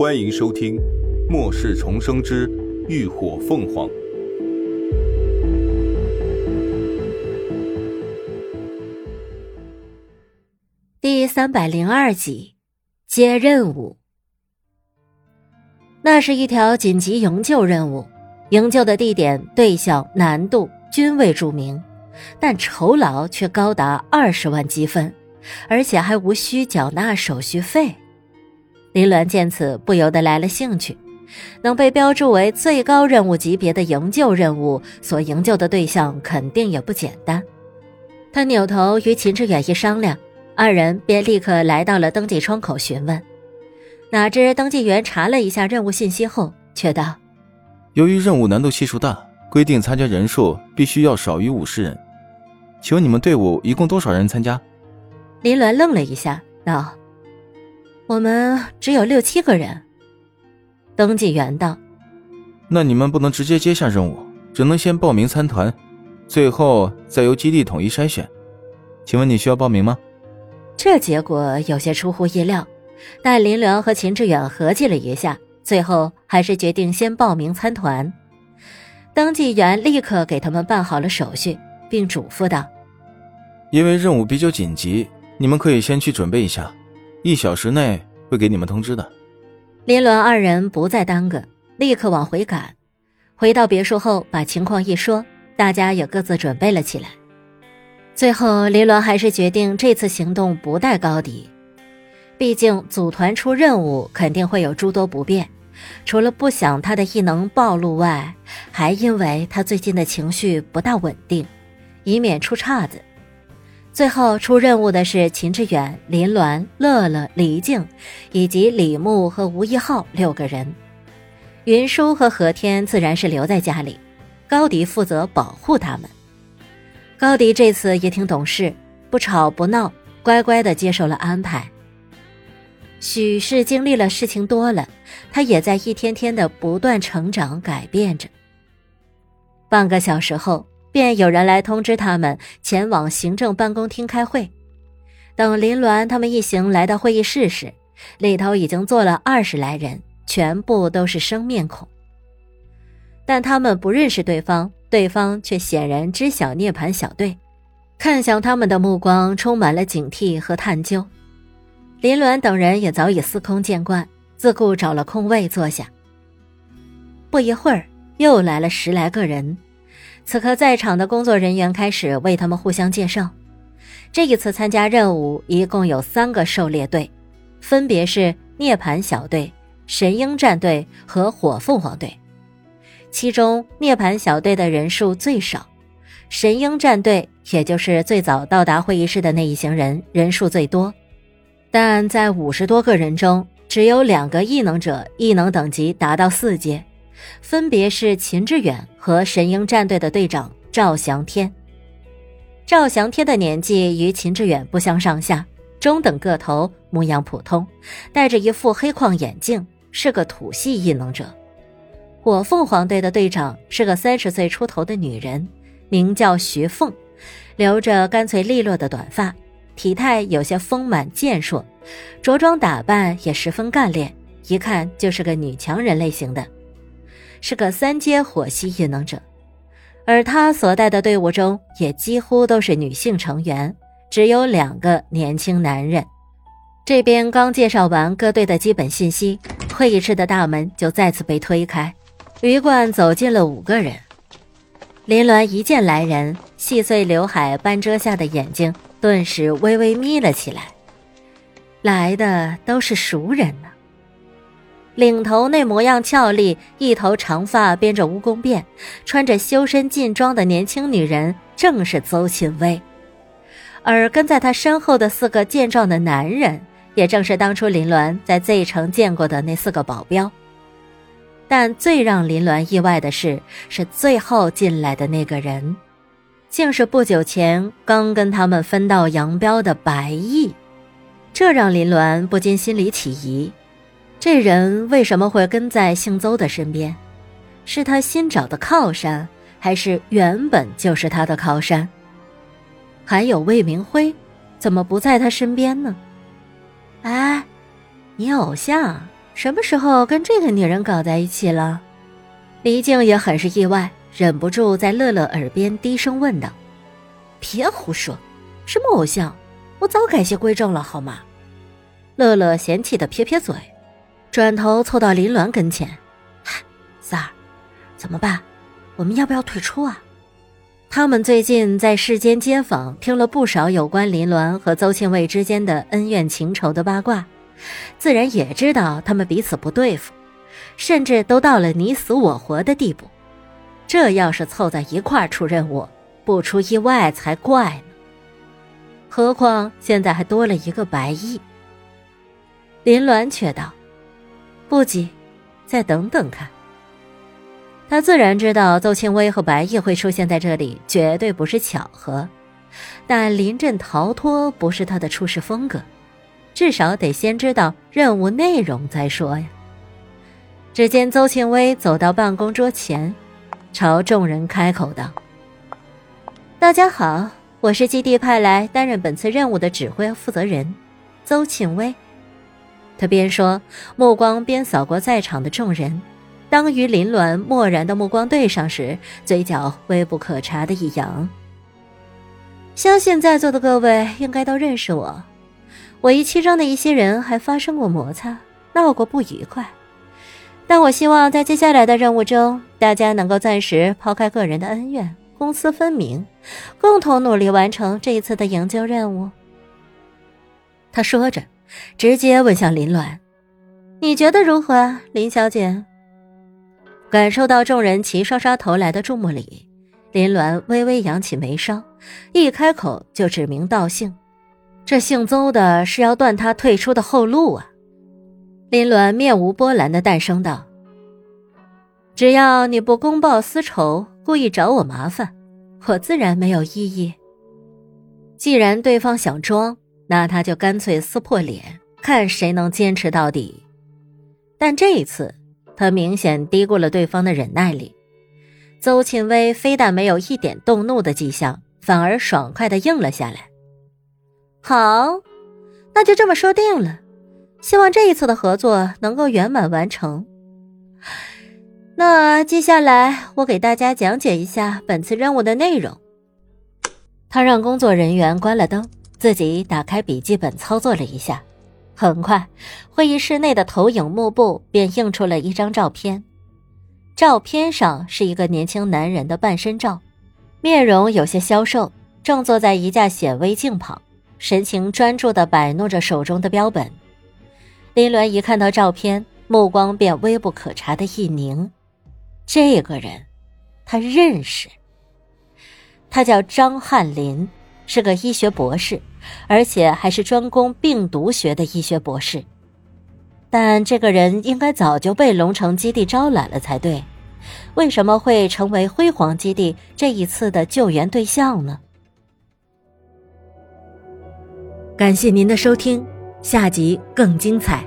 欢迎收听《末世重生之浴火凤凰》第三百零二集，接任务。那是一条紧急营救任务，营救的地点、对象、难度均未注明，但酬劳却高达二十万积分，而且还无需缴纳手续费。林鸾见此，不由得来了兴趣。能被标注为最高任务级别的营救任务，所营救的对象肯定也不简单。他扭头与秦志远一商量，二人便立刻来到了登记窗口询问。哪知登记员查了一下任务信息后，却道：“由于任务难度系数大，规定参加人数必须要少于五十人。请问你们队伍一共多少人参加？”林鸾愣了一下，道。我们只有六七个人。登记员道：“那你们不能直接接下任务，只能先报名参团，最后再由基地统一筛选。请问你需要报名吗？”这结果有些出乎意料，但林良和秦志远合计了一下，最后还是决定先报名参团。登记员立刻给他们办好了手续，并嘱咐道：“因为任务比较紧急，你们可以先去准备一下。”一小时内会给你们通知的。林伦二人不再耽搁，立刻往回赶。回到别墅后，把情况一说，大家也各自准备了起来。最后，林伦还是决定这次行动不带高迪，毕竟组团出任务肯定会有诸多不便。除了不想他的异能暴露外，还因为他最近的情绪不大稳定，以免出岔子。最后出任务的是秦志远、林鸾、乐乐、黎静，以及李牧和吴一浩六个人。云舒和何天自然是留在家里，高迪负责保护他们。高迪这次也挺懂事，不吵不闹，乖乖的接受了安排。许是经历了事情多了，他也在一天天的不断成长改变着。半个小时后。便有人来通知他们前往行政办公厅开会。等林鸾他们一行来到会议室时，里头已经坐了二十来人，全部都是生面孔。但他们不认识对方，对方却显然知晓涅槃小队，看向他们的目光充满了警惕和探究。林鸾等人也早已司空见惯，自顾找了空位坐下。不一会儿，又来了十来个人。此刻，在场的工作人员开始为他们互相介绍。这一次参加任务一共有三个狩猎队，分别是涅槃小队、神鹰战队和火凤凰队。其中，涅槃小队的人数最少，神鹰战队也就是最早到达会议室的那一行人人数最多。但在五十多个人中，只有两个异能者异能等级达到四阶。分别是秦志远和神鹰战队的队长赵翔天。赵翔天的年纪与秦志远不相上下，中等个头，模样普通，戴着一副黑框眼镜，是个土系异能者。火凤凰队的队长是个三十岁出头的女人，名叫徐凤，留着干脆利落的短发，体态有些丰满健硕，着装打扮也十分干练，一看就是个女强人类型的。是个三阶火系异能者，而他所带的队伍中也几乎都是女性成员，只有两个年轻男人。这边刚介绍完各队的基本信息，会议室的大门就再次被推开，鱼贯走进了五个人。林鸾一见来人，细碎刘海半遮下的眼睛顿时微微眯了起来。来的都是熟人呢。领头那模样俏丽，一头长发编着蜈蚣辫，穿着修身劲装的年轻女人，正是邹庆薇。而跟在她身后的四个健壮的男人，也正是当初林鸾在 Z 城见过的那四个保镖。但最让林鸾意外的是，是最后进来的那个人，竟是不久前刚跟他们分道扬镳的白毅，这让林鸾不禁心里起疑。这人为什么会跟在姓邹的身边？是他新找的靠山，还是原本就是他的靠山？还有魏明辉，怎么不在他身边呢？哎，你偶像什么时候跟这个女人搞在一起了？黎静也很是意外，忍不住在乐乐耳边低声问道：“别胡说，什么偶像？我早改邪归正了，好吗？”乐乐嫌弃的撇撇嘴，转头凑到林鸾跟前：“三儿，怎么办？我们要不要退出啊？”他们最近在世间街坊听了不少有关林鸾和邹庆卫之间的恩怨情仇的八卦，自然也知道他们彼此不对付。甚至都到了你死我活的地步，这要是凑在一块儿出任务，不出意外才怪呢。何况现在还多了一个白毅。林鸾却道：“不急，再等等看。”他自然知道邹庆威和白毅会出现在这里，绝对不是巧合。但临阵逃脱不是他的处事风格，至少得先知道任务内容再说呀。只见邹庆威走到办公桌前，朝众人开口道：“大家好，我是基地派来担任本次任务的指挥负责人，邹庆威。”他边说，目光边扫过在场的众人。当与林鸾漠然的目光对上时，嘴角微不可察的一扬。相信在座的各位应该都认识我，我与七中的一些人还发生过摩擦，闹过不愉快。但我希望在接下来的任务中，大家能够暂时抛开个人的恩怨，公私分明，共同努力完成这一次的营救任务。他说着，直接问向林鸾：“你觉得如何，林小姐？”感受到众人齐刷刷投来的注目礼，林鸾微微扬起眉梢，一开口就指名道姓：“这姓邹的是要断他退出的后路啊！”林鸾面无波澜的淡声道：“只要你不公报私仇，故意找我麻烦，我自然没有异议。既然对方想装，那他就干脆撕破脸，看谁能坚持到底。但这一次，他明显低估了对方的忍耐力。邹庆威非但没有一点动怒的迹象，反而爽快的应了下来。好，那就这么说定了。”希望这一次的合作能够圆满完成。那接下来我给大家讲解一下本次任务的内容。他让工作人员关了灯，自己打开笔记本操作了一下。很快，会议室内的投影幕布便映出了一张照片。照片上是一个年轻男人的半身照，面容有些消瘦，正坐在一架显微镜旁，神情专注地摆弄着手中的标本。林鸾一看到照片，目光便微不可察的一凝。这个人，他认识。他叫张翰林，是个医学博士，而且还是专攻病毒学的医学博士。但这个人应该早就被龙城基地招揽了才对，为什么会成为辉煌基地这一次的救援对象呢？感谢您的收听。下集更精彩。